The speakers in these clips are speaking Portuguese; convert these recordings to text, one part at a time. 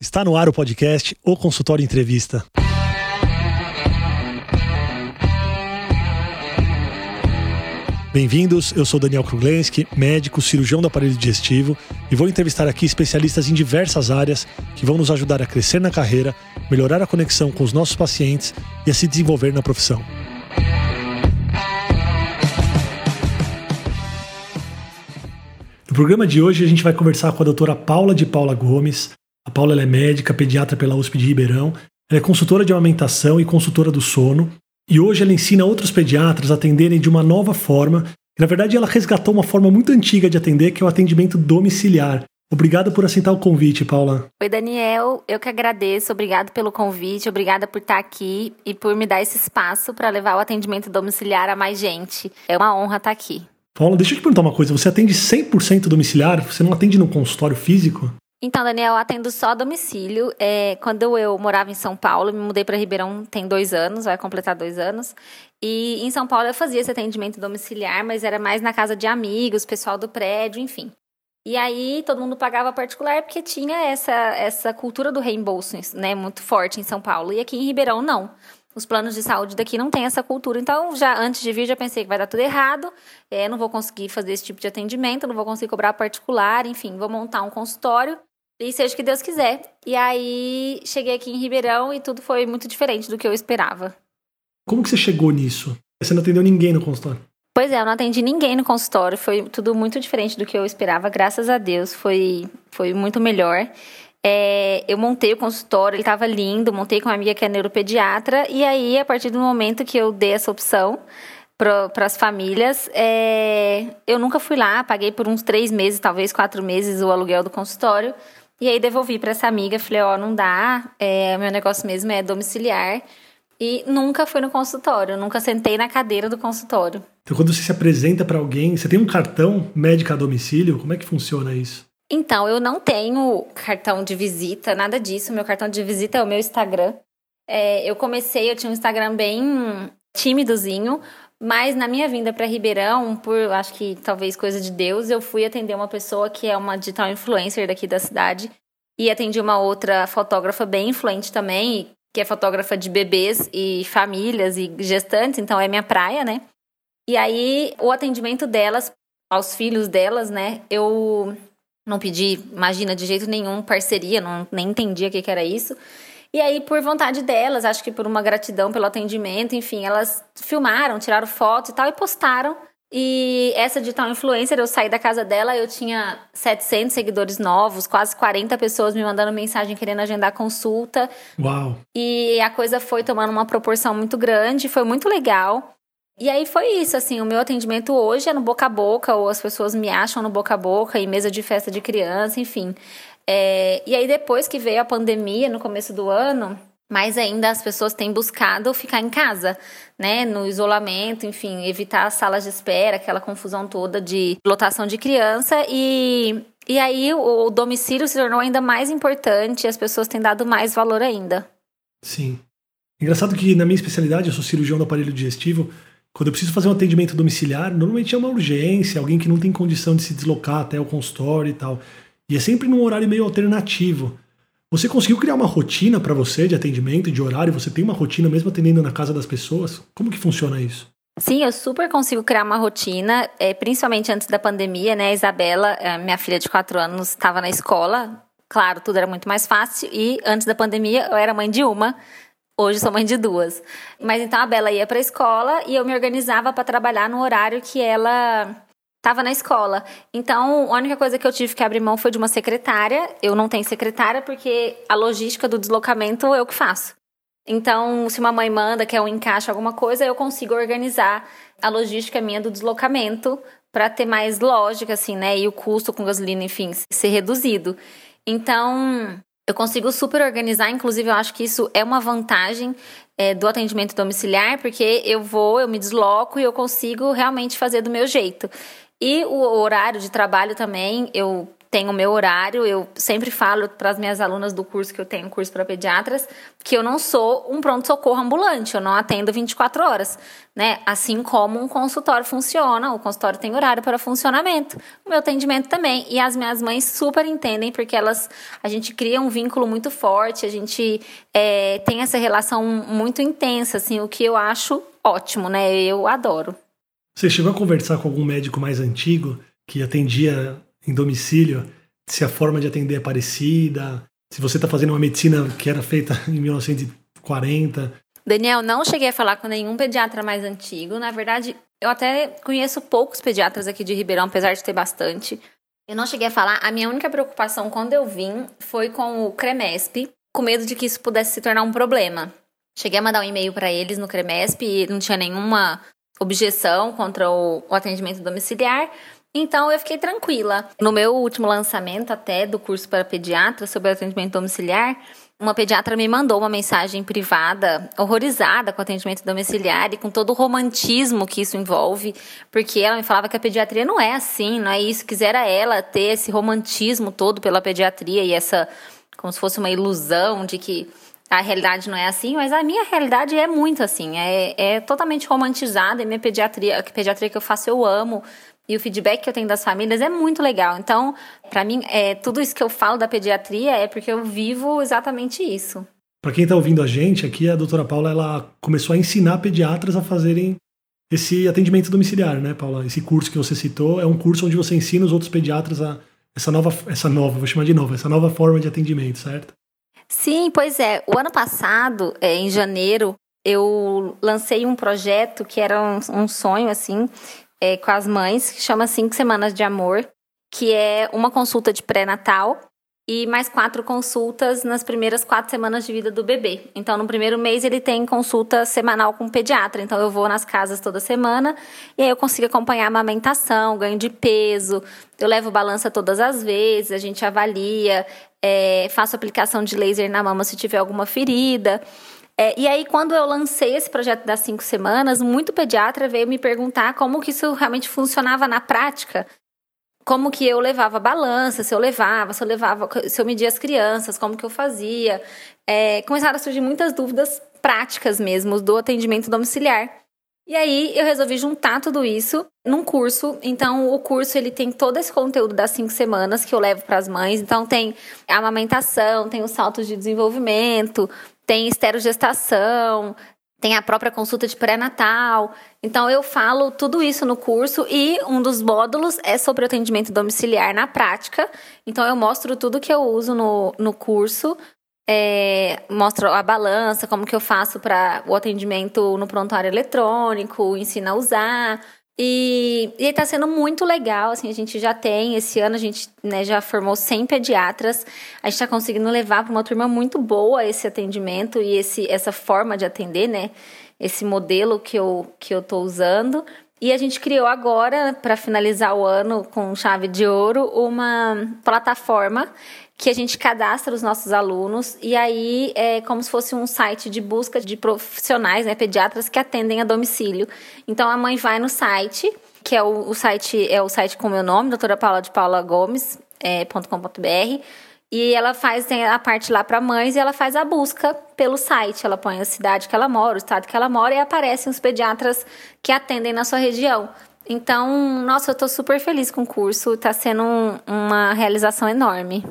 Está no ar o podcast O Consultório Entrevista. Bem-vindos, eu sou Daniel Kruglenski, médico, cirurgião do aparelho digestivo e vou entrevistar aqui especialistas em diversas áreas que vão nos ajudar a crescer na carreira, melhorar a conexão com os nossos pacientes e a se desenvolver na profissão. No programa de hoje a gente vai conversar com a doutora Paula de Paula Gomes. A Paula é médica, pediatra pela USP de Ribeirão, ela é consultora de amamentação e consultora do sono. E hoje ela ensina outros pediatras a atenderem de uma nova forma. E, na verdade, ela resgatou uma forma muito antiga de atender, que é o atendimento domiciliar. Obrigado por aceitar o convite, Paula. Oi, Daniel. Eu que agradeço. Obrigado pelo convite. Obrigada por estar aqui e por me dar esse espaço para levar o atendimento domiciliar a mais gente. É uma honra estar aqui. Paula, deixa eu te perguntar uma coisa. Você atende 100% domiciliar? Você não atende no consultório físico? Então, Daniel, atendo só domicílio. É, quando eu morava em São Paulo, me mudei para Ribeirão tem dois anos, vai completar dois anos. E em São Paulo eu fazia esse atendimento domiciliar, mas era mais na casa de amigos, pessoal do prédio, enfim. E aí todo mundo pagava particular porque tinha essa, essa cultura do reembolso, né, muito forte em São Paulo. E aqui em Ribeirão, não os planos de saúde daqui não têm essa cultura. Então, já antes de vir, já pensei que vai dar tudo errado, é, não vou conseguir fazer esse tipo de atendimento, não vou conseguir cobrar particular, enfim, vou montar um consultório e seja o que Deus quiser. E aí, cheguei aqui em Ribeirão e tudo foi muito diferente do que eu esperava. Como que você chegou nisso? Você não atendeu ninguém no consultório? Pois é, eu não atendi ninguém no consultório, foi tudo muito diferente do que eu esperava, graças a Deus, foi, foi muito melhor. É, eu montei o consultório, ele estava lindo, montei com uma amiga que é neuropediatra, e aí, a partir do momento que eu dei essa opção para as famílias, é, eu nunca fui lá, paguei por uns três meses, talvez quatro meses, o aluguel do consultório, e aí devolvi para essa amiga, falei, ó, oh, não dá, é, meu negócio mesmo é domiciliar, e nunca fui no consultório, nunca sentei na cadeira do consultório. Então, quando você se apresenta para alguém, você tem um cartão médico a domicílio? Como é que funciona isso? Então, eu não tenho cartão de visita, nada disso. Meu cartão de visita é o meu Instagram. É, eu comecei, eu tinha um Instagram bem tímidozinho, mas na minha vinda para Ribeirão, por acho que talvez coisa de Deus, eu fui atender uma pessoa que é uma digital influencer daqui da cidade e atendi uma outra fotógrafa bem influente também, que é fotógrafa de bebês e famílias e gestantes, então é minha praia, né? E aí o atendimento delas aos filhos delas, né? Eu não pedi, imagina, de jeito nenhum parceria, não, nem entendia o que, que era isso. E aí, por vontade delas, acho que por uma gratidão pelo atendimento, enfim, elas filmaram, tiraram fotos e tal e postaram. E essa digital influencer, eu saí da casa dela, eu tinha 700 seguidores novos, quase 40 pessoas me mandando mensagem querendo agendar consulta. Uau! E a coisa foi tomando uma proporção muito grande, foi muito legal. E aí foi isso, assim, o meu atendimento hoje é no boca a boca, ou as pessoas me acham no boca a boca, em mesa de festa de criança, enfim. É, e aí depois que veio a pandemia, no começo do ano, mais ainda as pessoas têm buscado ficar em casa, né, no isolamento, enfim, evitar as salas de espera, aquela confusão toda de lotação de criança e e aí o, o domicílio se tornou ainda mais importante, e as pessoas têm dado mais valor ainda. Sim. Engraçado que na minha especialidade, eu sou cirurgião do aparelho digestivo, quando eu preciso fazer um atendimento domiciliar, normalmente é uma urgência, alguém que não tem condição de se deslocar até o consultório e tal. E é sempre num horário meio alternativo. Você conseguiu criar uma rotina para você de atendimento, de horário? Você tem uma rotina mesmo atendendo na casa das pessoas? Como que funciona isso? Sim, eu super consigo criar uma rotina, é, principalmente antes da pandemia, né? A Isabela, é, minha filha de quatro anos, estava na escola. Claro, tudo era muito mais fácil. E antes da pandemia, eu era mãe de uma. Hoje sou mãe de duas. Mas então a Bela ia para a escola e eu me organizava para trabalhar no horário que ela estava na escola. Então, a única coisa que eu tive que abrir mão foi de uma secretária. Eu não tenho secretária porque a logística do deslocamento eu que faço. Então, se uma mãe manda, quer um encaixe, alguma coisa, eu consigo organizar a logística minha do deslocamento para ter mais lógica, assim, né? E o custo com gasolina, enfim, ser reduzido. Então, eu consigo super organizar, inclusive eu acho que isso é uma vantagem é, do atendimento domiciliar, porque eu vou, eu me desloco e eu consigo realmente fazer do meu jeito. E o horário de trabalho também, eu tenho o meu horário. Eu sempre falo para as minhas alunas do curso que eu tenho, curso para pediatras, que eu não sou um pronto-socorro ambulante, eu não atendo 24 horas, né? Assim como um consultório funciona, o consultório tem horário para funcionamento, o meu atendimento também. E as minhas mães super entendem, porque elas, a gente cria um vínculo muito forte, a gente é, tem essa relação muito intensa, assim, o que eu acho ótimo, né? Eu adoro. Você chegou a conversar com algum médico mais antigo que atendia em domicílio? Se a forma de atender é parecida? Se você está fazendo uma medicina que era feita em 1940? Daniel, não cheguei a falar com nenhum pediatra mais antigo. Na verdade, eu até conheço poucos pediatras aqui de Ribeirão, apesar de ter bastante. Eu não cheguei a falar. A minha única preocupação quando eu vim foi com o Cremesp, com medo de que isso pudesse se tornar um problema. Cheguei a mandar um e-mail para eles no Cremesp e não tinha nenhuma objeção contra o, o atendimento domiciliar. Então eu fiquei tranquila. No meu último lançamento até do curso para pediatra sobre atendimento domiciliar, uma pediatra me mandou uma mensagem privada, horrorizada com o atendimento domiciliar e com todo o romantismo que isso envolve, porque ela me falava que a pediatria não é assim, não é isso. Quisera ela ter esse romantismo todo pela pediatria e essa, como se fosse uma ilusão de que a realidade não é assim, mas a minha realidade é muito assim, é, é totalmente romantizada. E minha pediatria, a pediatria que eu faço eu amo. E o feedback que eu tenho das famílias é muito legal. Então, para mim, é, tudo isso que eu falo da pediatria é porque eu vivo exatamente isso. Para quem está ouvindo a gente aqui, a doutora Paula ela começou a ensinar pediatras a fazerem esse atendimento domiciliar, né, Paula? Esse curso que você citou é um curso onde você ensina os outros pediatras a essa nova, essa nova, vou chamar de nova, essa nova forma de atendimento, certo? Sim, pois é. O ano passado, é, em janeiro, eu lancei um projeto que era um, um sonho, assim, é, com as mães, que chama Cinco Semanas de Amor, que é uma consulta de pré-natal e mais quatro consultas nas primeiras quatro semanas de vida do bebê. Então, no primeiro mês, ele tem consulta semanal com o pediatra. Então, eu vou nas casas toda semana e aí eu consigo acompanhar a amamentação, ganho de peso. Eu levo balança todas as vezes, a gente avalia, é, faço aplicação de laser na mama se tiver alguma ferida. É, e aí, quando eu lancei esse projeto das cinco semanas, muito pediatra veio me perguntar como que isso realmente funcionava na prática. Como que eu levava balança, se eu levava, se eu levava, se eu media as crianças, como que eu fazia. É, começaram a surgir muitas dúvidas práticas mesmo do atendimento domiciliar. E aí eu resolvi juntar tudo isso num curso. Então o curso ele tem todo esse conteúdo das cinco semanas que eu levo para as mães. Então tem a amamentação, tem os saltos de desenvolvimento, tem esterogestação, tem a própria consulta de pré-natal. Então eu falo tudo isso no curso e um dos módulos é sobre atendimento domiciliar na prática. Então eu mostro tudo que eu uso no, no curso. É, a balança, como que eu faço para o atendimento no prontuário eletrônico, ensino a usar. E, está sendo muito legal, assim, a gente já tem, esse ano a gente né, já formou 100 pediatras, a gente está conseguindo levar para uma turma muito boa esse atendimento e esse, essa forma de atender, né, esse modelo que eu, que eu tô usando. E a gente criou agora, para finalizar o ano com chave de ouro, uma plataforma que a gente cadastra os nossos alunos e aí é como se fosse um site de busca de profissionais, né, pediatras que atendem a domicílio. Então a mãe vai no site, que é o, o site é o site com o meu nome, doutora Paula de Paula Gomes, é, .com.br, e ela faz tem a parte lá para mães e ela faz a busca pelo site. Ela põe a cidade que ela mora, o estado que ela mora e aparecem os pediatras que atendem na sua região. Então, nossa, eu estou super feliz com o curso, está sendo um, uma realização enorme.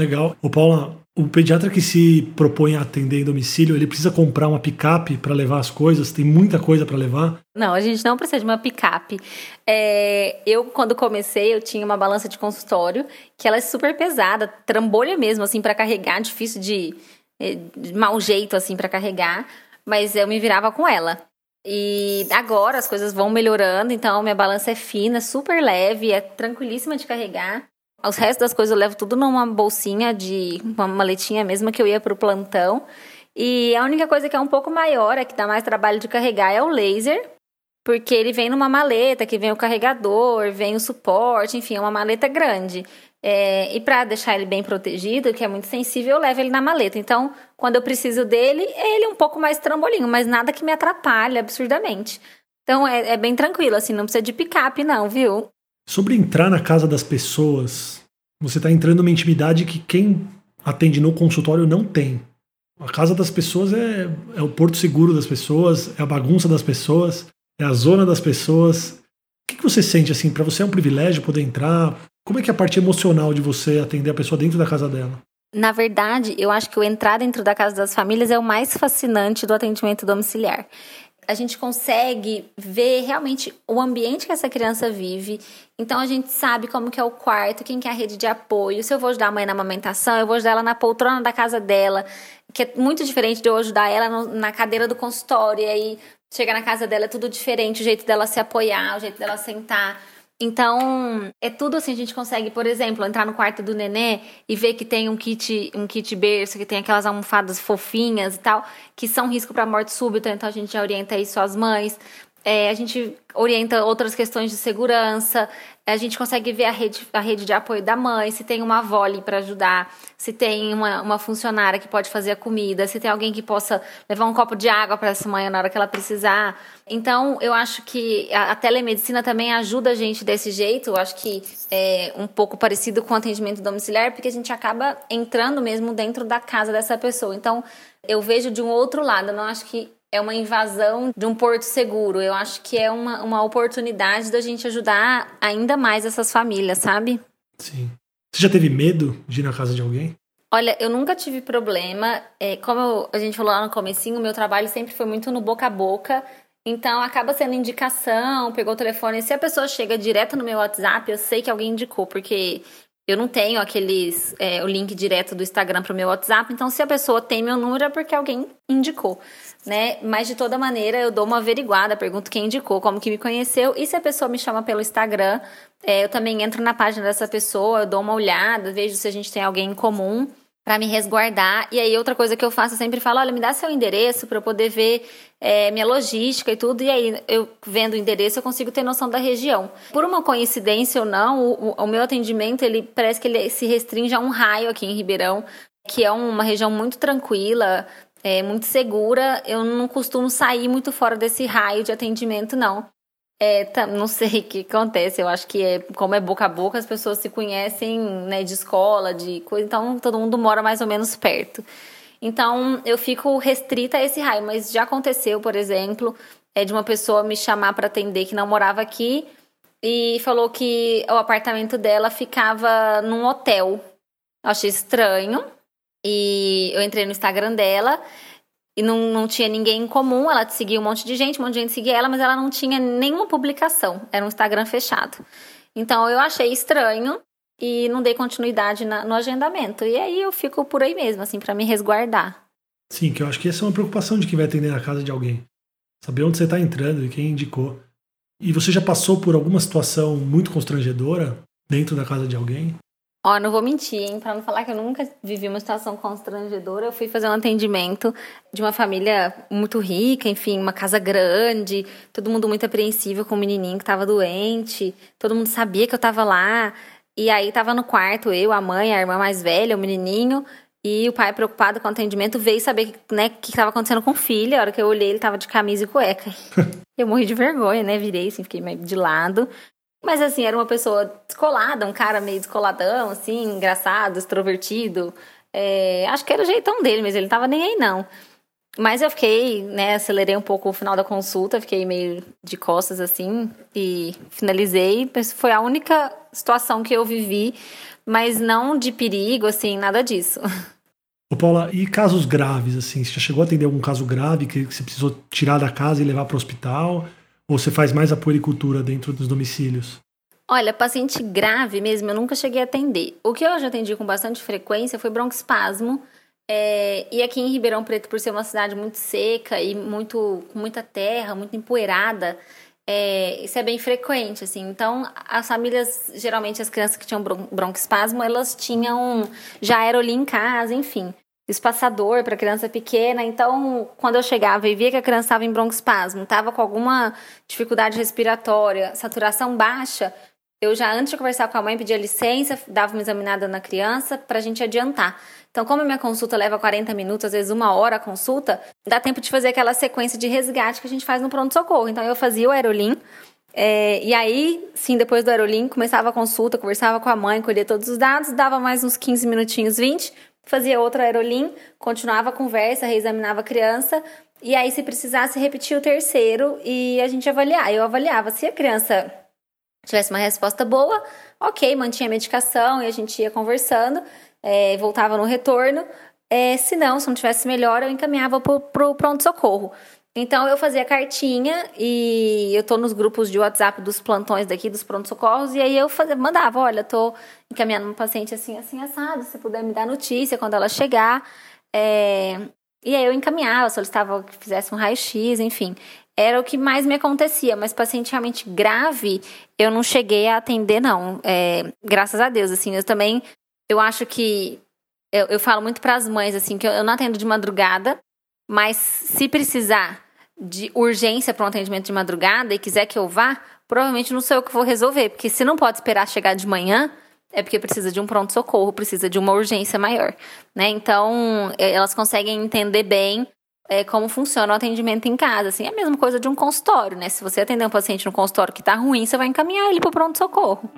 Legal. O Paula, o pediatra que se propõe a atender em domicílio, ele precisa comprar uma picape para levar as coisas? Tem muita coisa para levar? Não, a gente não precisa de uma picape. É, eu, quando comecei, eu tinha uma balança de consultório que ela é super pesada, trambolha mesmo, assim, para carregar, difícil de, é, de mau jeito, assim, para carregar. Mas eu me virava com ela. E agora as coisas vão melhorando, então minha balança é fina, super leve, é tranquilíssima de carregar. Os restos das coisas eu levo tudo numa bolsinha de uma maletinha mesmo que eu ia pro plantão. E a única coisa que é um pouco maior, é que dá mais trabalho de carregar, é o laser, porque ele vem numa maleta, que vem o carregador, vem o suporte, enfim, é uma maleta grande. É, e para deixar ele bem protegido, que é muito sensível, eu levo ele na maleta. Então, quando eu preciso dele, ele é um pouco mais trambolinho, mas nada que me atrapalhe absurdamente. Então, é, é bem tranquilo, assim, não precisa de picape, não, viu? Sobre entrar na casa das pessoas, Você está entrando numa intimidade que quem atende no consultório não tem. A casa das pessoas é, é o porto seguro das pessoas, é a bagunça das pessoas, é a zona das pessoas. O que, que você sente assim? Para você é um privilégio poder entrar? Como é que é a parte emocional de você atender a pessoa dentro da casa dela? Na verdade, eu acho que o entrar dentro da casa das famílias é o mais fascinante do atendimento domiciliar. A gente consegue ver realmente o ambiente que essa criança vive. Então a gente sabe como que é o quarto, quem que é a rede de apoio. Se eu vou ajudar a mãe na amamentação, eu vou ajudar ela na poltrona da casa dela, que é muito diferente de eu ajudar ela na cadeira do consultório. E aí chega na casa dela é tudo diferente, o jeito dela se apoiar, o jeito dela sentar. Então, é tudo assim, a gente consegue, por exemplo, entrar no quarto do nenê e ver que tem um kit, um kit berço, que tem aquelas almofadas fofinhas e tal, que são risco para morte súbita, então a gente já orienta isso às mães. É, a gente orienta outras questões de segurança, a gente consegue ver a rede, a rede de apoio da mãe, se tem uma avó ali para ajudar, se tem uma, uma funcionária que pode fazer a comida, se tem alguém que possa levar um copo de água para essa mãe na hora que ela precisar. Então, eu acho que a, a, telemedicina também ajuda a gente desse jeito, eu acho que é um pouco parecido com o atendimento domiciliar, porque a gente acaba entrando mesmo dentro da casa dessa pessoa. Então, eu vejo de um outro lado, eu não acho que é uma invasão de um porto seguro. Eu acho que é uma, uma oportunidade da gente ajudar ainda mais essas famílias, sabe? Sim. Você já teve medo de ir na casa de alguém? Olha, eu nunca tive problema. É, como eu, a gente falou lá no comecinho, o meu trabalho sempre foi muito no boca a boca. Então acaba sendo indicação, pegou o telefone. Se a pessoa chega direto no meu WhatsApp, eu sei que alguém indicou, porque eu não tenho aqueles é, o link direto do Instagram para o meu WhatsApp. Então, se a pessoa tem meu número, é porque alguém indicou né? Mas de toda maneira eu dou uma averiguada, pergunto quem indicou, como que me conheceu. E se a pessoa me chama pelo Instagram, é, eu também entro na página dessa pessoa, eu dou uma olhada, vejo se a gente tem alguém em comum para me resguardar. E aí outra coisa que eu faço, eu sempre falo, olha, me dá seu endereço para eu poder ver é, minha logística e tudo. E aí eu vendo o endereço eu consigo ter noção da região. Por uma coincidência ou não, o, o meu atendimento ele parece que ele se restringe a um raio aqui em Ribeirão, que é uma região muito tranquila, é, muito segura. Eu não costumo sair muito fora desse raio de atendimento, não. É, tá, não sei o que acontece. Eu acho que é, como é boca a boca, as pessoas se conhecem né, de escola, de coisa, então todo mundo mora mais ou menos perto. Então eu fico restrita a esse raio, mas já aconteceu, por exemplo, é de uma pessoa me chamar para atender que não morava aqui e falou que o apartamento dela ficava num hotel. Eu achei estranho, e eu entrei no Instagram dela e não, não tinha ninguém em comum. Ela seguia um monte de gente, um monte de gente seguia ela, mas ela não tinha nenhuma publicação. Era um Instagram fechado. Então eu achei estranho e não dei continuidade na, no agendamento. E aí eu fico por aí mesmo, assim, para me resguardar. Sim, que eu acho que essa é uma preocupação de quem vai atender na casa de alguém. Saber onde você está entrando e quem indicou. E você já passou por alguma situação muito constrangedora dentro da casa de alguém? Ó, não vou mentir, hein? Pra não falar que eu nunca vivi uma situação constrangedora, eu fui fazer um atendimento de uma família muito rica, enfim, uma casa grande, todo mundo muito apreensivo com o menininho que tava doente, todo mundo sabia que eu tava lá. E aí tava no quarto eu, a mãe, a irmã mais velha, o menininho, e o pai, preocupado com o atendimento, veio saber né, o que estava acontecendo com o filho. A hora que eu olhei, ele tava de camisa e cueca. eu morri de vergonha, né? Virei assim, fiquei meio de lado. Mas assim, era uma pessoa descolada, um cara meio descoladão, assim, engraçado, extrovertido. É, acho que era o jeitão dele, mas ele não tava nem aí, não. Mas eu fiquei, né, acelerei um pouco o final da consulta, fiquei meio de costas assim e finalizei. Foi a única situação que eu vivi, mas não de perigo, assim, nada disso. Ô Paula, e casos graves, assim? Você já chegou a atender algum caso grave que você precisou tirar da casa e levar para o hospital? Ou você faz mais a puericultura dentro dos domicílios? Olha, paciente grave mesmo, eu nunca cheguei a atender. O que eu já atendi com bastante frequência foi broncoespasmo. É, e aqui em Ribeirão Preto, por ser uma cidade muito seca e muito com muita terra, muito empoeirada, é, isso é bem frequente, assim. Então, as famílias, geralmente as crianças que tinham broncoespasmo, elas tinham já aerolim em casa, enfim espaçador para criança pequena. Então, quando eu chegava e via que a criança estava em broncoespasmo, estava com alguma dificuldade respiratória, saturação baixa, eu já antes de conversar com a mãe pedia licença, dava uma examinada na criança para a gente adiantar. Então, como a minha consulta leva 40 minutos, às vezes uma hora a consulta, dá tempo de fazer aquela sequência de resgate que a gente faz no pronto-socorro. Então, eu fazia o aerolim, É, e aí, sim, depois do Aerolim, começava a consulta, conversava com a mãe, colhia todos os dados, dava mais uns 15 minutinhos, 20, fazia outra Aerolim, continuava a conversa, reexaminava a criança, e aí, se precisasse, repetia o terceiro e a gente avaliar. Eu avaliava se a criança tivesse uma resposta boa, ok, mantinha a medicação e a gente ia conversando, é, voltava no retorno. É, se não, se não tivesse melhor, eu encaminhava para o pronto-socorro. Então eu fazia cartinha e eu tô nos grupos de WhatsApp dos plantões daqui, dos pronto-socorros, e aí eu fazia, mandava, olha, tô encaminhando um paciente assim, assim, assado, se puder me dar notícia quando ela chegar. É... E aí eu encaminhava, solicitava que fizesse um raio-x, enfim. Era o que mais me acontecia, mas paciente realmente grave, eu não cheguei a atender, não. É, graças a Deus, assim, eu também, eu acho que, eu, eu falo muito para as mães, assim, que eu, eu não atendo de madrugada, mas se precisar de urgência para um atendimento de madrugada e quiser que eu vá, provavelmente não sou eu que vou resolver, porque se não pode esperar chegar de manhã, é porque precisa de um pronto-socorro, precisa de uma urgência maior, né? Então, elas conseguem entender bem é, como funciona o atendimento em casa. Assim, é a mesma coisa de um consultório, né? Se você atender um paciente no consultório que está ruim, você vai encaminhar ele para o pronto-socorro.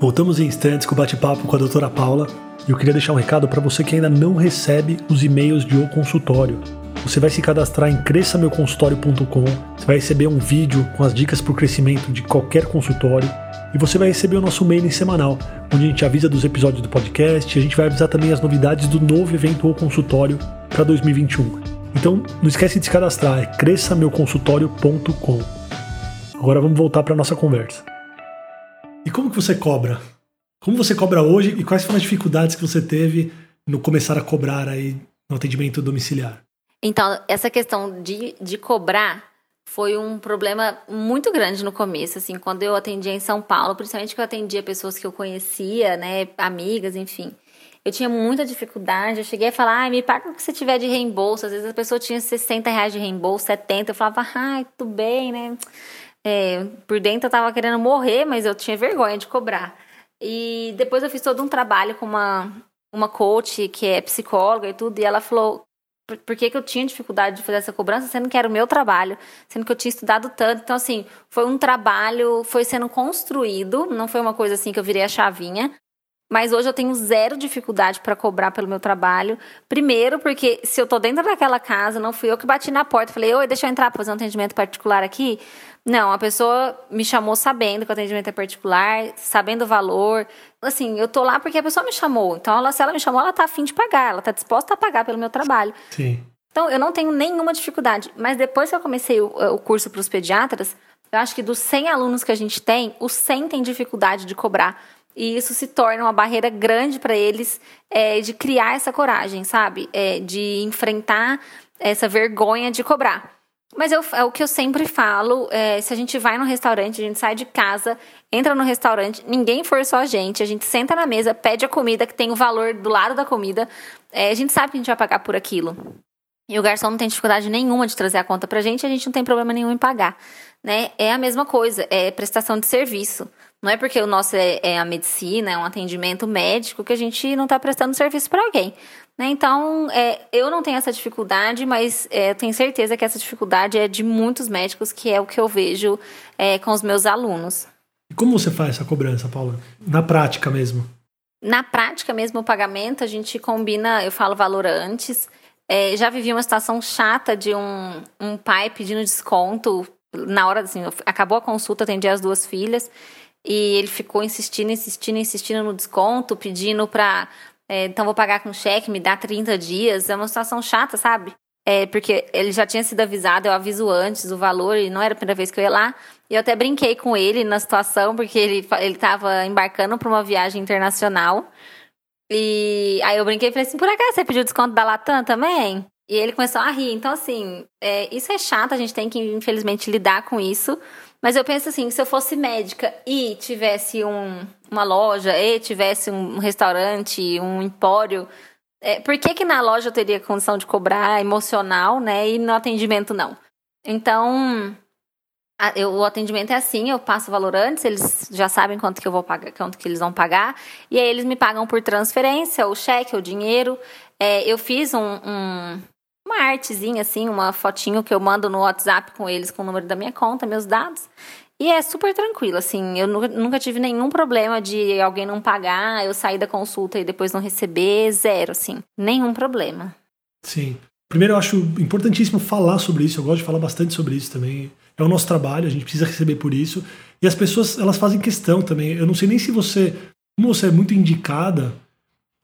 Voltamos em instantes com o bate-papo com a doutora Paula. E eu queria deixar um recado para você que ainda não recebe os e-mails de O Consultório. Você vai se cadastrar em cresçameuconsultório.com, você vai receber um vídeo com as dicas para o crescimento de qualquer consultório e você vai receber o nosso mailing semanal, onde a gente avisa dos episódios do podcast a gente vai avisar também as novidades do novo evento ou consultório para 2021. Então, não esquece de se cadastrar, é cresçameuconsultório.com. Agora vamos voltar para a nossa conversa. E como que você cobra? Como você cobra hoje e quais foram as dificuldades que você teve no começar a cobrar aí no atendimento domiciliar? Então, essa questão de, de cobrar foi um problema muito grande no começo, assim, quando eu atendia em São Paulo, principalmente que eu atendia pessoas que eu conhecia, né, amigas, enfim. Eu tinha muita dificuldade, eu cheguei a falar, ah, me paga o que você tiver de reembolso. Às vezes a pessoa tinha 60 reais de reembolso, 70, eu falava, ai, tudo bem, né? É, por dentro eu tava querendo morrer, mas eu tinha vergonha de cobrar. E depois eu fiz todo um trabalho com uma, uma coach que é psicóloga e tudo, e ela falou, por que, que, eu tinha dificuldade de fazer essa cobrança, sendo que era o meu trabalho, sendo que eu tinha estudado tanto. Então, assim, foi um trabalho, foi sendo construído, não foi uma coisa assim que eu virei a chavinha. Mas hoje eu tenho zero dificuldade para cobrar pelo meu trabalho. Primeiro, porque se eu tô dentro daquela casa, não fui eu que bati na porta, falei, oi, deixa eu entrar para fazer um atendimento particular aqui. Não, a pessoa me chamou sabendo que o atendimento é particular, sabendo o valor. Assim, eu tô lá porque a pessoa me chamou. Então, ela, se ela me chamou, ela tá afim de pagar, ela tá disposta a pagar pelo meu trabalho. Sim. Então, eu não tenho nenhuma dificuldade. Mas depois que eu comecei o, o curso para os pediatras, eu acho que dos 100 alunos que a gente tem, os 100 têm dificuldade de cobrar. E isso se torna uma barreira grande para eles é, de criar essa coragem, sabe? É, de enfrentar essa vergonha de cobrar. Mas eu, é o que eu sempre falo: é, se a gente vai no restaurante, a gente sai de casa, entra no restaurante, ninguém forçou a gente, a gente senta na mesa, pede a comida que tem o valor do lado da comida, é, a gente sabe que a gente vai pagar por aquilo. E o garçom não tem dificuldade nenhuma de trazer a conta pra gente, a gente não tem problema nenhum em pagar. Né? É a mesma coisa, é prestação de serviço. Não é porque o nosso é, é a medicina, é um atendimento médico, que a gente não está prestando serviço para alguém. Né? Então, é, eu não tenho essa dificuldade, mas é, tenho certeza que essa dificuldade é de muitos médicos, que é o que eu vejo é, com os meus alunos. E como você faz essa cobrança, Paula? Na prática mesmo? Na prática mesmo, o pagamento, a gente combina, eu falo valor antes. É, já vivi uma situação chata de um, um pai pedindo desconto na hora, assim, acabou a consulta, atendi as duas filhas, e ele ficou insistindo, insistindo, insistindo no desconto, pedindo pra. É, então vou pagar com cheque, me dá 30 dias. É uma situação chata, sabe? É, porque ele já tinha sido avisado, eu aviso antes o valor, e não era a primeira vez que eu ia lá. E eu até brinquei com ele na situação, porque ele, ele tava embarcando para uma viagem internacional. E aí eu brinquei e falei assim: por acaso você pediu desconto da Latam também? E ele começou a rir. Então, assim, é, isso é chato, a gente tem que, infelizmente, lidar com isso. Mas eu penso assim, se eu fosse médica e tivesse um, uma loja, e tivesse um restaurante, um empório, é, por que que na loja eu teria condição de cobrar emocional, né, e no atendimento não? Então, a, eu, o atendimento é assim, eu passo o valor antes, eles já sabem quanto que eu vou pagar, quanto que eles vão pagar, e aí eles me pagam por transferência, o cheque, o dinheiro. É, eu fiz um, um uma artezinha, assim, uma fotinho que eu mando no WhatsApp com eles, com o número da minha conta, meus dados. E é super tranquilo, assim, eu nunca, nunca tive nenhum problema de alguém não pagar, eu sair da consulta e depois não receber, zero, assim, nenhum problema. Sim. Primeiro, eu acho importantíssimo falar sobre isso, eu gosto de falar bastante sobre isso também. É o nosso trabalho, a gente precisa receber por isso. E as pessoas, elas fazem questão também. Eu não sei nem se você, como você é muito indicada,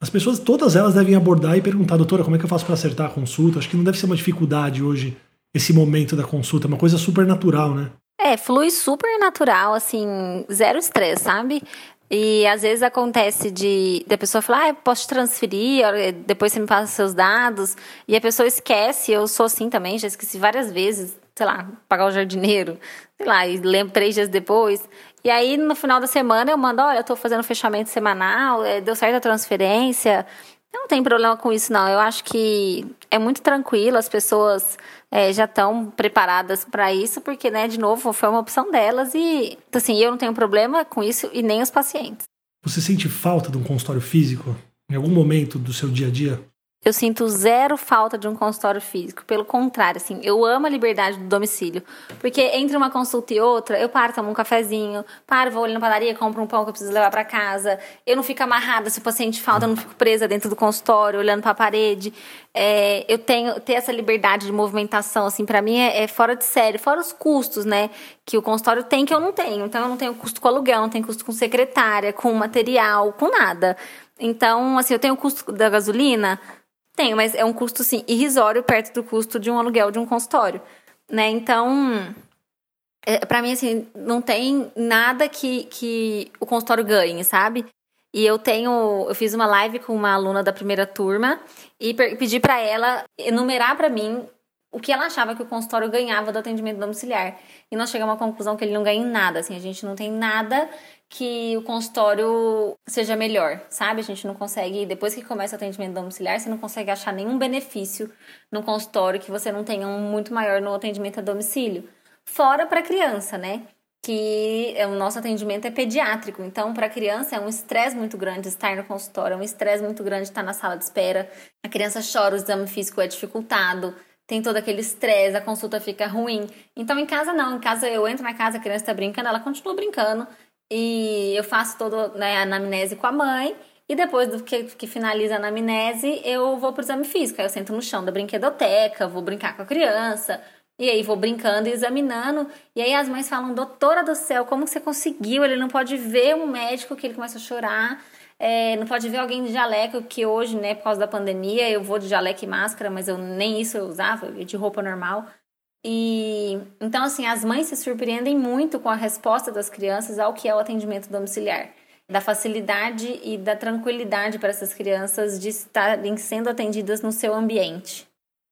as pessoas, todas elas devem abordar e perguntar, doutora, como é que eu faço para acertar a consulta? Acho que não deve ser uma dificuldade hoje, esse momento da consulta, é uma coisa super natural, né? É, flui super natural, assim, zero estresse, sabe? E às vezes acontece de da pessoa falar, ah, posso te transferir, depois você me passa seus dados, e a pessoa esquece, eu sou assim também, já esqueci várias vezes, sei lá, pagar o jardineiro, sei lá, e lembro três dias depois. E aí no final da semana eu mando, olha, eu tô fazendo fechamento semanal, é, deu certo a transferência. Eu não tem problema com isso, não. Eu acho que é muito tranquilo, as pessoas é, já estão preparadas para isso, porque, né, de novo, foi uma opção delas e, assim, eu não tenho problema com isso e nem os pacientes. Você sente falta de um consultório físico em algum momento do seu dia a dia? Eu sinto zero falta de um consultório físico. Pelo contrário, assim, eu amo a liberdade do domicílio. Porque entre uma consulta e outra, eu paro, tomo um cafezinho, paro, vou ali na padaria, compro um pão que eu preciso levar para casa. Eu não fico amarrada se o paciente falta, eu não fico presa dentro do consultório, olhando para a parede. É, eu tenho ter essa liberdade de movimentação, assim, para mim é, é, fora de série, fora os custos, né, que o consultório tem que eu não tenho. Então eu não tenho custo com aluguel, não tenho custo com secretária, com material, com nada. Então, assim, eu tenho o custo da gasolina, tenho, mas é um custo, sim, irrisório perto do custo de um aluguel de um consultório, né? Então, é, para mim, assim, não tem nada que, que o consultório ganhe, sabe? E eu tenho, eu fiz uma live com uma aluna da primeira turma e pedi para ela enumerar para mim o que ela achava que o consultório ganhava do atendimento domiciliar. E nós chegamos à conclusão que ele não ganha em nada, assim, a gente não tem nada que o consultório seja melhor, sabe? A gente não consegue, depois que começa o atendimento domiciliar, você não consegue achar nenhum benefício no consultório que você não tenha um muito maior no atendimento a domicílio. Fora para criança, né? Que é, o nosso atendimento é pediátrico, então para a criança é um estresse muito grande estar no consultório, é um estresse muito grande estar na sala de espera. A criança chora, o exame físico é dificultado, tem todo aquele estresse, a consulta fica ruim. Então em casa não, em casa eu entro na casa, a criança está brincando, ela continua brincando, e eu faço toda né, a anamnese com a mãe. E depois do que, que finaliza a anamnese, eu vou pro exame físico. Aí eu sento no chão da brinquedoteca, vou brincar com a criança. E aí vou brincando e examinando. E aí as mães falam, doutora do céu, como você conseguiu? Ele não pode ver um médico que ele começa a chorar. É, não pode ver alguém de jaleco, que hoje, né, por causa da pandemia, eu vou de jaleco e máscara, mas eu nem isso eu usava, de roupa normal. E então assim, as mães se surpreendem muito com a resposta das crianças ao que é o atendimento domiciliar, da facilidade e da tranquilidade para essas crianças de estarem sendo atendidas no seu ambiente.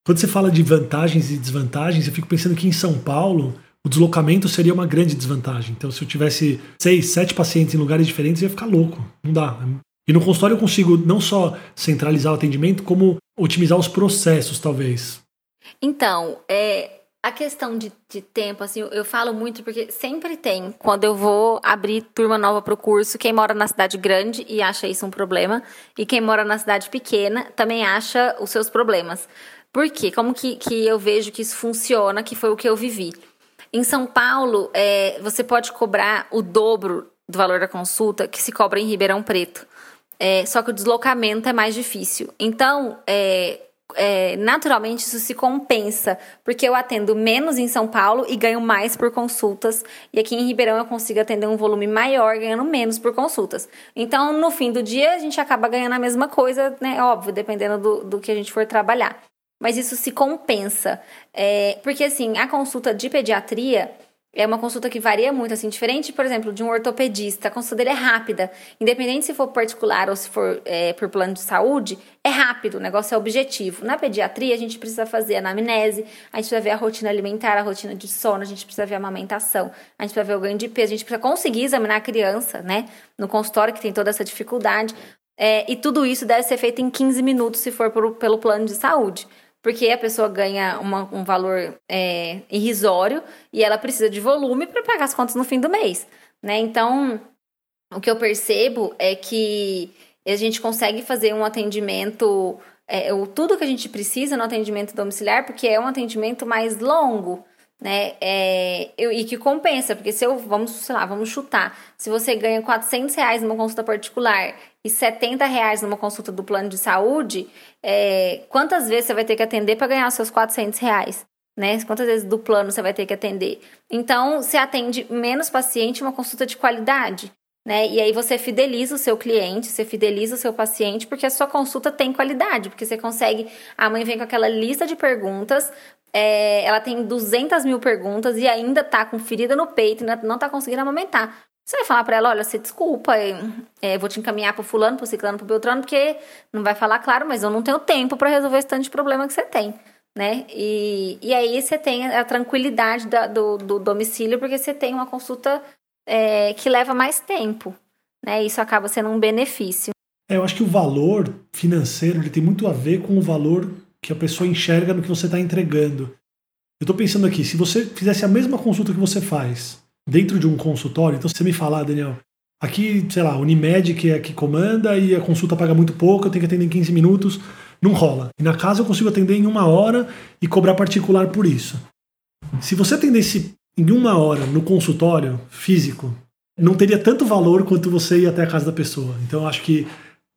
Quando você fala de vantagens e desvantagens, eu fico pensando que em São Paulo o deslocamento seria uma grande desvantagem. Então, se eu tivesse seis, sete pacientes em lugares diferentes, eu ia ficar louco. Não dá. E no consultório eu consigo não só centralizar o atendimento, como otimizar os processos, talvez. Então, é, a questão de, de, tempo, assim, eu, falo muito porque sempre tem, quando eu vou abrir turma nova para o curso, quem mora na cidade grande e acha isso um problema, e quem mora na cidade pequena também acha os seus problemas. Por quê? Como que, que eu vejo que isso funciona, que foi o que eu vivi? Em São Paulo, é, você pode cobrar o dobro do valor da consulta que se cobra em Ribeirão Preto. É, só que o deslocamento é mais difícil. Então, é, é, naturalmente isso se compensa, porque eu atendo menos em São Paulo e ganho mais por consultas, e aqui em Ribeirão eu consigo atender um volume maior, ganhando menos por consultas. Então, no fim do dia, a gente acaba ganhando a mesma coisa, né? Óbvio, dependendo do, do que a gente for trabalhar. Mas isso se compensa. É, porque, assim, a consulta de pediatria é uma consulta que varia muito, assim, diferente, por exemplo, de um ortopedista. A consulta dele é rápida. Independente se for particular ou se for é, por plano de saúde, é rápido, o negócio é objetivo. Na pediatria, a gente precisa fazer anamnese, a gente precisa ver a rotina alimentar, a rotina de sono, a gente precisa ver a amamentação, a gente precisa ver o ganho de peso, a gente precisa conseguir examinar a criança, né, no consultório, que tem toda essa dificuldade. É, e tudo isso deve ser feito em 15 minutos, se for por, pelo plano de saúde porque a pessoa ganha uma, um valor é, irrisório e ela precisa de volume para pagar as contas no fim do mês, né? Então, o que eu percebo é que a gente consegue fazer um atendimento, é, tudo que a gente precisa no atendimento domiciliar, porque é um atendimento mais longo, né? É, eu, e que compensa, porque se eu, vamos, sei lá, vamos chutar, se você ganha 400 reais numa consulta particular e 70 reais numa consulta do plano de saúde, é, quantas vezes você vai ter que atender para ganhar os seus 400 reais? Né? Quantas vezes do plano você vai ter que atender? Então, você atende menos paciente uma consulta de qualidade. Né? E aí você fideliza o seu cliente, você fideliza o seu paciente, porque a sua consulta tem qualidade, porque você consegue. A mãe vem com aquela lista de perguntas, é, ela tem 200 mil perguntas e ainda tá com ferida no peito, não tá conseguindo amamentar. Você vai falar para ela, olha, você desculpa, é, vou te encaminhar pro fulano, pro ciclano, pro beltrano, porque não vai falar claro, mas eu não tenho tempo para resolver esse tanto de problema que você tem, né? E, e aí você tem a tranquilidade da, do, do domicílio, porque você tem uma consulta é, que leva mais tempo. Né? Isso acaba sendo um benefício. É, eu acho que o valor financeiro ele tem muito a ver com o valor que a pessoa enxerga no que você está entregando. Eu estou pensando aqui, se você fizesse a mesma consulta que você faz dentro de um consultório, então você me falar, Daniel, aqui, sei lá, Unimed que é que comanda e a consulta paga muito pouco, eu tenho que atender em 15 minutos, não rola. E na casa eu consigo atender em uma hora e cobrar particular por isso. Se você atendesse em uma hora no consultório físico, não teria tanto valor quanto você ir até a casa da pessoa. Então eu acho que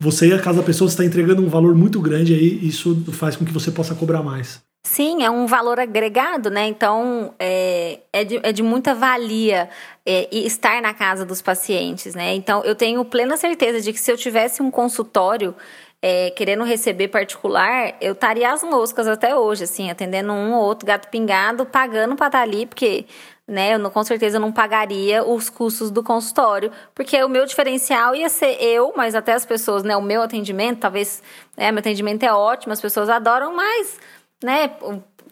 você ir à casa da pessoa está entregando um valor muito grande aí, isso faz com que você possa cobrar mais. Sim, é um valor agregado, né? Então é, é, de, é de muita valia é, estar na casa dos pacientes, né? Então eu tenho plena certeza de que se eu tivesse um consultório é, querendo receber particular, eu estaria às moscas até hoje, assim, atendendo um ou outro gato pingado, pagando para estar ali, porque né, eu não, com certeza não pagaria os custos do consultório, porque o meu diferencial ia ser eu, mas até as pessoas, né, o meu atendimento, talvez, né, meu atendimento é ótimo, as pessoas adoram, mas, né,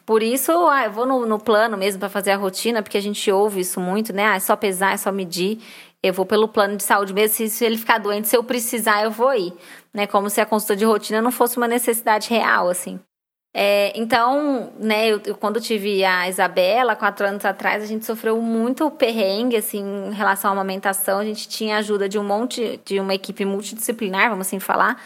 por isso, ah, eu vou no, no plano mesmo para fazer a rotina, porque a gente ouve isso muito, né, ah, é só pesar, é só medir, eu vou pelo plano de saúde mesmo, se, se ele ficar doente, se eu precisar, eu vou ir né? Como se a consulta de rotina não fosse uma necessidade real, assim. É, então, né, eu, eu, quando tive a Isabela, quatro anos atrás, a gente sofreu muito perrengue, assim, em relação à amamentação. A gente tinha ajuda de um monte, de uma equipe multidisciplinar, vamos assim falar.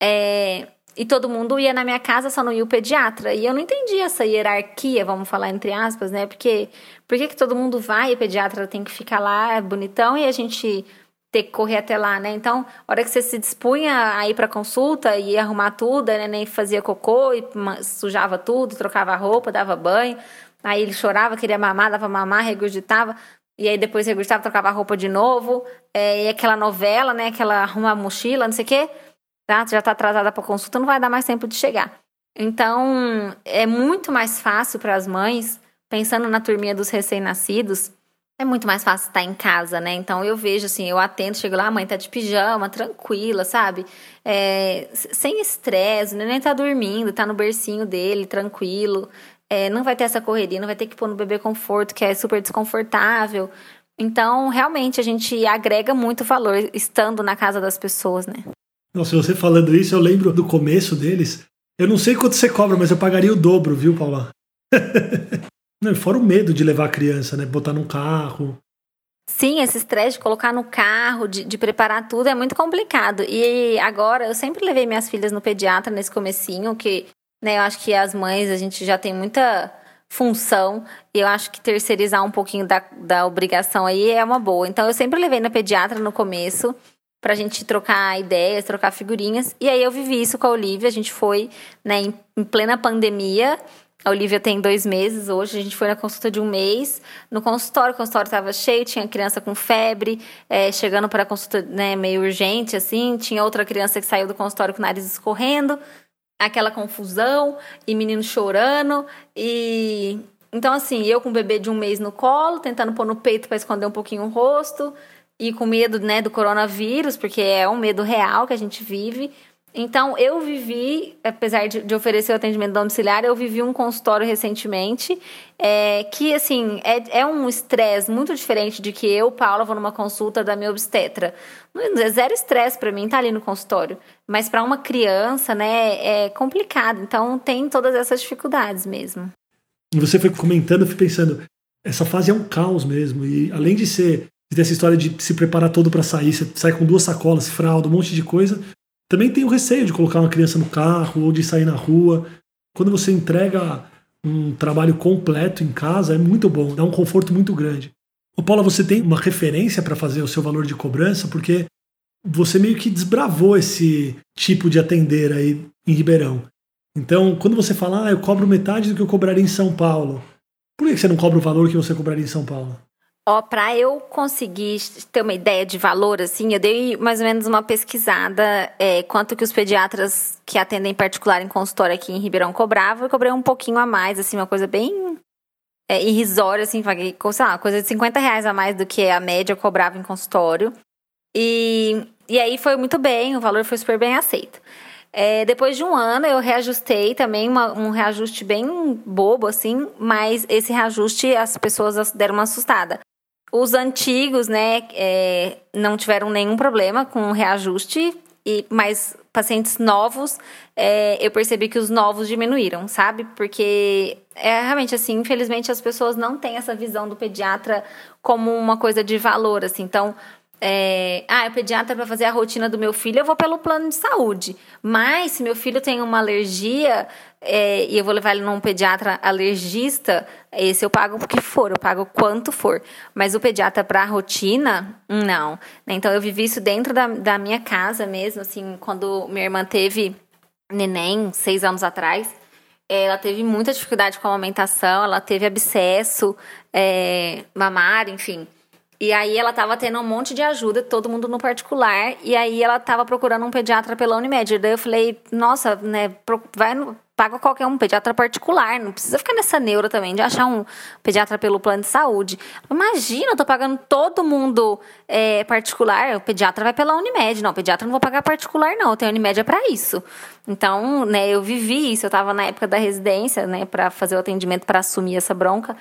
É, e todo mundo ia na minha casa, só não ia o pediatra. E eu não entendi essa hierarquia, vamos falar entre aspas, né? Porque por que, que todo mundo vai e o pediatra tem que ficar lá bonitão e a gente ter que correr até lá, né? Então, a hora que você se dispunha a ir para consulta e arrumar tudo, a neném fazia cocô e sujava tudo, trocava roupa, dava banho. Aí ele chorava, queria mamar, dava mamar, regurgitava. E aí depois regurgitava, trocava roupa de novo. É, e aquela novela, né? Aquela arruma mochila, não sei o quê. Tá? Já tá atrasada para consulta, não vai dar mais tempo de chegar. Então, é muito mais fácil para as mães, pensando na turminha dos recém-nascidos, é muito mais fácil estar em casa, né? Então eu vejo assim, eu atento, chego lá, a mãe tá de pijama, tranquila, sabe? É, sem estresse, nem tá dormindo, tá no bercinho dele, tranquilo. É, não vai ter essa correria, não vai ter que pôr no bebê conforto, que é super desconfortável. Então, realmente, a gente agrega muito valor estando na casa das pessoas, né? Nossa, você falando isso, eu lembro do começo deles. Eu não sei quanto você cobra, mas eu pagaria o dobro, viu, Paula? Não, fora o medo de levar a criança, né? Botar num carro. Sim, esse estresse de colocar no carro, de, de, preparar tudo é muito complicado. E agora, eu sempre levei minhas filhas no pediatra nesse comecinho, que né, eu acho que as mães, a gente já tem muita função, e eu acho que terceirizar um pouquinho da, da obrigação aí é uma boa. Então, eu sempre levei na pediatra no começo, pra gente trocar ideias, trocar figurinhas. E aí eu vivi isso com a Olivia, a gente foi né, em, plena pandemia, a Olivia tem dois meses hoje, a gente foi na consulta de um mês. No consultório, o consultório estava cheio, tinha criança com febre, é, chegando para a consulta né, meio urgente, assim. Tinha outra criança que saiu do consultório com o nariz escorrendo, aquela confusão, e menino chorando. E então, assim, eu com o bebê de um mês no colo, tentando pôr no peito para esconder um pouquinho o rosto, e com medo né, do coronavírus, porque é um medo real que a gente vive. Então, eu vivi, apesar de, de, oferecer o atendimento domiciliar, eu vivi um consultório recentemente, é, que, assim, é, é um estresse muito diferente de que eu, Paula, vou numa consulta da minha obstetra. É zero estresse para mim estar tá ali no consultório. Mas para uma criança, né, é complicado. Então, tem todas essas dificuldades mesmo. Você foi comentando, eu fui pensando, essa fase é um caos mesmo. E além de ser dessa história de se preparar todo para sair, você sai com duas sacolas, fralda, um monte de coisa também tem o receio de colocar uma criança no carro ou de sair na rua. Quando você entrega um trabalho completo em casa é muito bom, dá um conforto muito grande. Ô Paula, você tem uma referência para fazer o seu valor de cobrança? Porque você meio que desbravou esse tipo de atender aí em Ribeirão. Então, quando você fala, ah, eu cobro metade do que eu cobraria em São Paulo, por que você não cobra o valor que você cobraria em São Paulo? Ó, para eu conseguir ter uma ideia de valor, assim, eu dei mais ou menos uma pesquisada é, quanto que os pediatras que atendem particular em consultório aqui em Ribeirão cobravam. Eu cobrei um pouquinho a mais, assim, uma coisa bem é, irrisória, assim, sei lá, coisa de 50 reais a mais do que a média cobrava em consultório. E, e aí foi muito bem, o valor foi super bem aceito. É, depois de um ano eu reajustei também, uma, um reajuste bem bobo, assim, mas esse reajuste as pessoas deram uma assustada. Os antigos, né, é, não tiveram nenhum problema com o reajuste, e, mas pacientes novos, é, eu percebi que os novos diminuíram, sabe? Porque é realmente assim, infelizmente as pessoas não têm essa visão do pediatra como uma coisa de valor, assim. Então, é, ah, é pediatra para fazer a rotina do meu filho, eu vou pelo plano de saúde. Mas se meu filho tem uma alergia é, e eu vou levar ele num pediatra alergista, esse eu pago o que for, eu pago quanto for. Mas o pediatra para rotina, não. Então eu vivi isso dentro da, da minha casa mesmo, assim, quando minha irmã teve neném, seis anos atrás. Ela teve muita dificuldade com a amamentação, ela teve abscesso é, mamário, enfim. E aí ela tava tendo um monte de ajuda, todo mundo no particular, e aí ela tava procurando um pediatra pela Unimed. Daí eu falei, nossa, né, vai no, paga qualquer um pediatra particular, não precisa ficar nessa neura também de achar um pediatra pelo plano de saúde. Imagina, eu tô pagando todo mundo é, particular, o pediatra vai pela Unimed. Não, o pediatra não vou pagar particular, não, tenho Unimed é para isso. Então, né, eu vivi isso, eu tava na época da residência, né, para fazer o atendimento para assumir essa bronca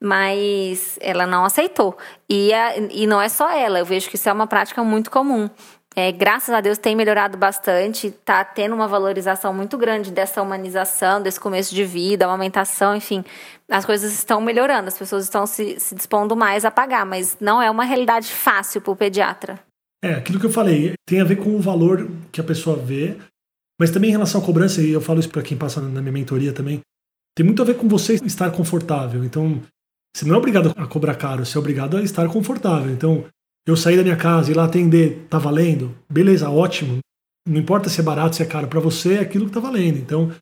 mas ela não aceitou. E, a, e não é só ela, eu vejo que isso é uma prática muito comum. É, graças a Deus tem melhorado bastante, está tendo uma valorização muito grande dessa humanização, desse começo de vida, amamentação, enfim. As coisas estão melhorando, as pessoas estão se, se dispondo mais a pagar, mas não é uma realidade fácil para o pediatra. É, aquilo que eu falei, tem a ver com o valor que a pessoa vê, mas também em relação à cobrança, e eu falo isso para quem passa na minha mentoria também, tem muito a ver com você estar confortável. Então, você não é obrigado a cobrar caro, você é obrigado a estar confortável. Então, eu sair da minha casa e lá atender, tá valendo? Beleza, ótimo. Não importa se é barato, se é caro, para você é aquilo que tá valendo. Então,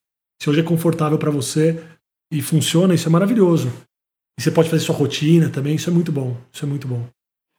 se hoje é confortável para você e funciona, isso é maravilhoso. E você pode fazer sua rotina também, isso é muito bom. Isso é muito bom.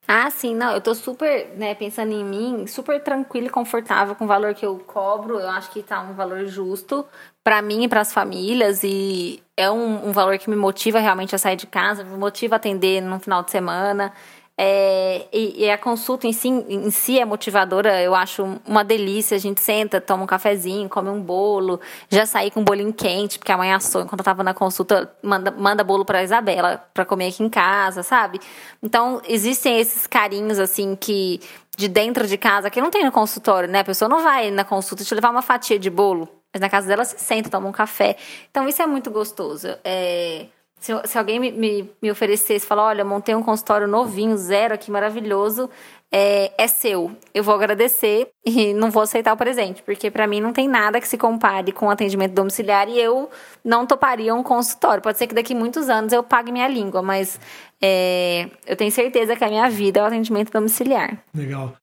Ah, sim, não, eu tô super, né, pensando em mim, super tranquila e confortável com o valor que eu cobro. Eu acho que tá um valor justo para mim e para as famílias e é um, um, valor que me motiva realmente a sair de casa, me motiva a atender no final de semana. É, e, e, a consulta em si, em si é motivadora, eu acho uma delícia. A gente senta, toma um cafezinho, come um bolo, já saí com um bolinho quente, porque a mãe assou enquanto eu tava na consulta, manda, manda bolo pra Isabela para comer aqui em casa, sabe? Então, existem esses carinhos, assim, que de dentro de casa, que não tem no consultório, né? A pessoa não vai na consulta te levar uma fatia de bolo, mas na casa dela se senta, toma um café. Então, isso é muito gostoso. É se, se alguém me, me, me oferecesse, falar, olha, montei um consultório novinho, zero aqui, maravilhoso, é, é seu. Eu vou agradecer e não vou aceitar o presente, porque para mim não tem nada que se compare com atendimento domiciliar e eu não toparia um consultório. Pode ser que daqui muitos anos eu pague minha língua, mas é, eu tenho certeza que a minha vida é o atendimento domiciliar. Legal.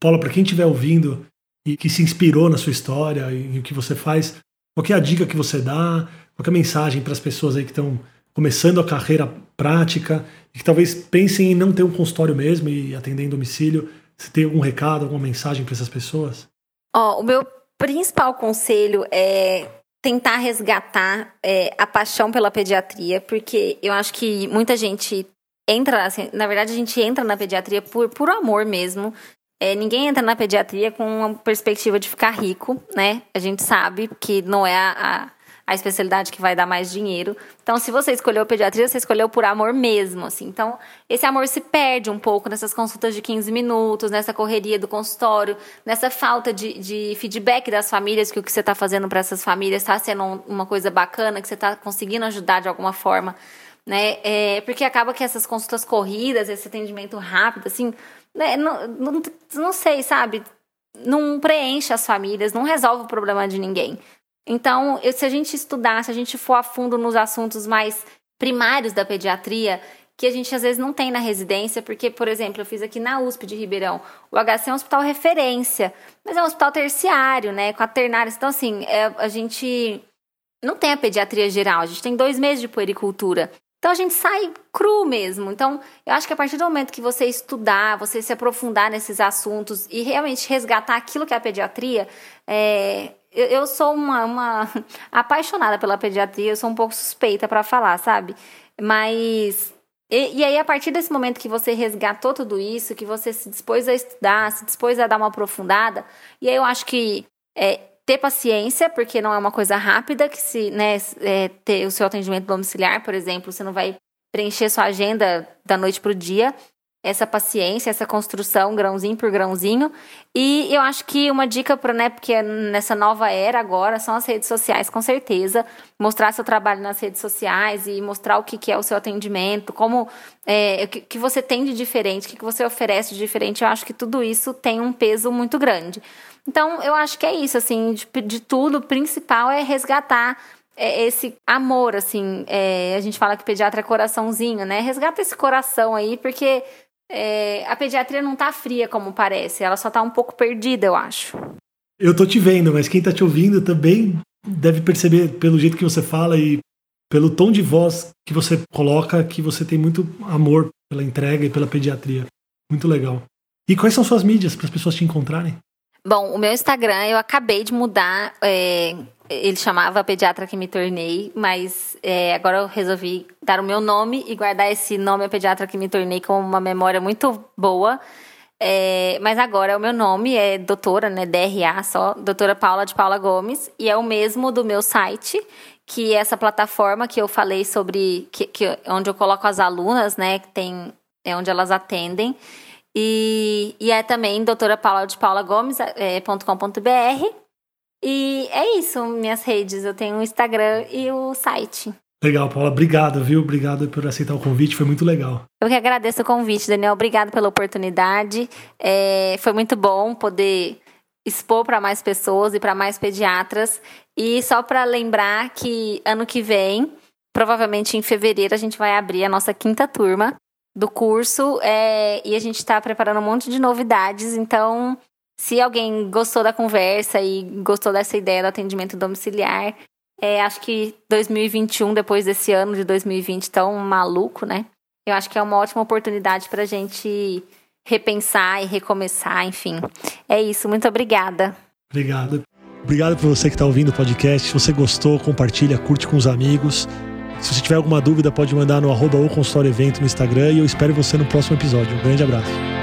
Paula, para quem estiver ouvindo e que se inspirou na sua história e o que você faz, qual é a dica que você dá? Qual é a mensagem para as pessoas aí que estão começando a carreira prática e que talvez pensem em não ter um consultório mesmo e atender em domicílio, você tem algum recado, alguma mensagem para essas pessoas? Ó, oh, o meu principal conselho é tentar resgatar é, a paixão pela pediatria, porque eu acho que muita gente entra, assim, na verdade a gente entra na pediatria por, por amor mesmo. É, ninguém entra na pediatria com uma perspectiva de ficar rico, né? A gente sabe que não é a, a a especialidade que vai dar mais dinheiro. Então, se você escolheu pediatria, você escolheu por amor mesmo, assim. Então, esse amor se perde um pouco nessas consultas de 15 minutos, nessa correria do consultório, nessa falta de, de feedback das famílias, que o que você está fazendo para essas famílias está sendo uma coisa bacana, que você está conseguindo ajudar de alguma forma. Né? É, porque acaba que essas consultas corridas, esse atendimento rápido, assim, né? não, não, não sei, sabe? Não preenche as famílias, não resolve o problema de ninguém. Então, eu, se a gente estudar, se a gente for a fundo nos assuntos mais primários da pediatria, que a gente às vezes não tem na residência, porque, por exemplo, eu fiz aqui na USP de Ribeirão. O HC é um hospital referência, mas é um hospital terciário, né? Quaternário. Então, assim, é, a gente não tem a pediatria geral, a gente tem dois meses de puericultura. Então a gente sai cru mesmo. Então, eu acho que a partir do momento que você estudar, você se aprofundar nesses assuntos e realmente resgatar aquilo que é a pediatria, é, eu, eu, sou uma, uma apaixonada pela pediatria, eu sou um pouco suspeita para falar, sabe? Mas e, e, aí, a partir desse momento que você resgatou tudo isso, que você se dispôs a estudar, se dispôs a dar uma aprofundada, e aí eu acho que é, ter paciência, porque não é uma coisa rápida, que se né, é, ter o seu atendimento domiciliar, por exemplo, você não vai preencher sua agenda da noite para o dia essa paciência, essa construção, grãozinho por grãozinho. E eu acho que uma dica para, né, porque nessa nova era agora são as redes sociais, com certeza. Mostrar seu trabalho nas redes sociais e mostrar o que, que é o seu atendimento, como é, o que, que você tem de diferente, o que, que você oferece de diferente. Eu acho que tudo isso tem um peso muito grande. Então, eu acho que é isso, assim, de, de tudo, o principal é resgatar é, esse amor, assim, é, a gente fala que pediatra é coraçãozinho, né? Resgata esse coração aí, porque é, a pediatria não tá fria como parece, ela só tá um pouco perdida, eu acho. Eu tô te vendo, mas quem tá te ouvindo também deve perceber pelo jeito que você fala e pelo tom de voz que você coloca que você tem muito amor pela entrega e pela pediatria. Muito legal. E quais são suas mídias para as pessoas te encontrarem? Bom, o meu Instagram eu acabei de mudar. É, ele chamava Pediatra que me tornei, mas é, agora eu resolvi dar o meu nome e guardar esse nome a Pediatra que me tornei com uma memória muito boa. É, mas agora o meu nome é doutora, né? DRA só, doutora Paula de Paula Gomes, e é o mesmo do meu site, que é essa plataforma que eu falei sobre, que, que onde eu coloco as alunas, né? Que tem, é onde elas atendem. E, e é também doutora Paula de Paula Gomes.com.br. É, e é isso, minhas redes. Eu tenho o Instagram e o site. Legal, Paula. Obrigado, viu? Obrigado por aceitar o convite. Foi muito legal. Eu que agradeço o convite, Daniel. Obrigado pela oportunidade. É, foi muito bom poder expor para mais pessoas e para mais pediatras. E só para lembrar que ano que vem, provavelmente em fevereiro, a gente vai abrir a nossa quinta turma do curso é, e a gente está preparando um monte de novidades. Então, se alguém gostou da conversa e gostou dessa ideia do atendimento domiciliar, é, acho que 2021, depois desse ano de 2020 tão maluco, né? Eu acho que é uma ótima oportunidade para a gente repensar e recomeçar, enfim. É isso, muito obrigada. Obrigado. Obrigado por você que está ouvindo o podcast. Se você gostou, compartilha, curte com os amigos. Se você tiver alguma dúvida, pode mandar no arroba ou consultório evento no Instagram e eu espero você no próximo episódio. Um grande abraço.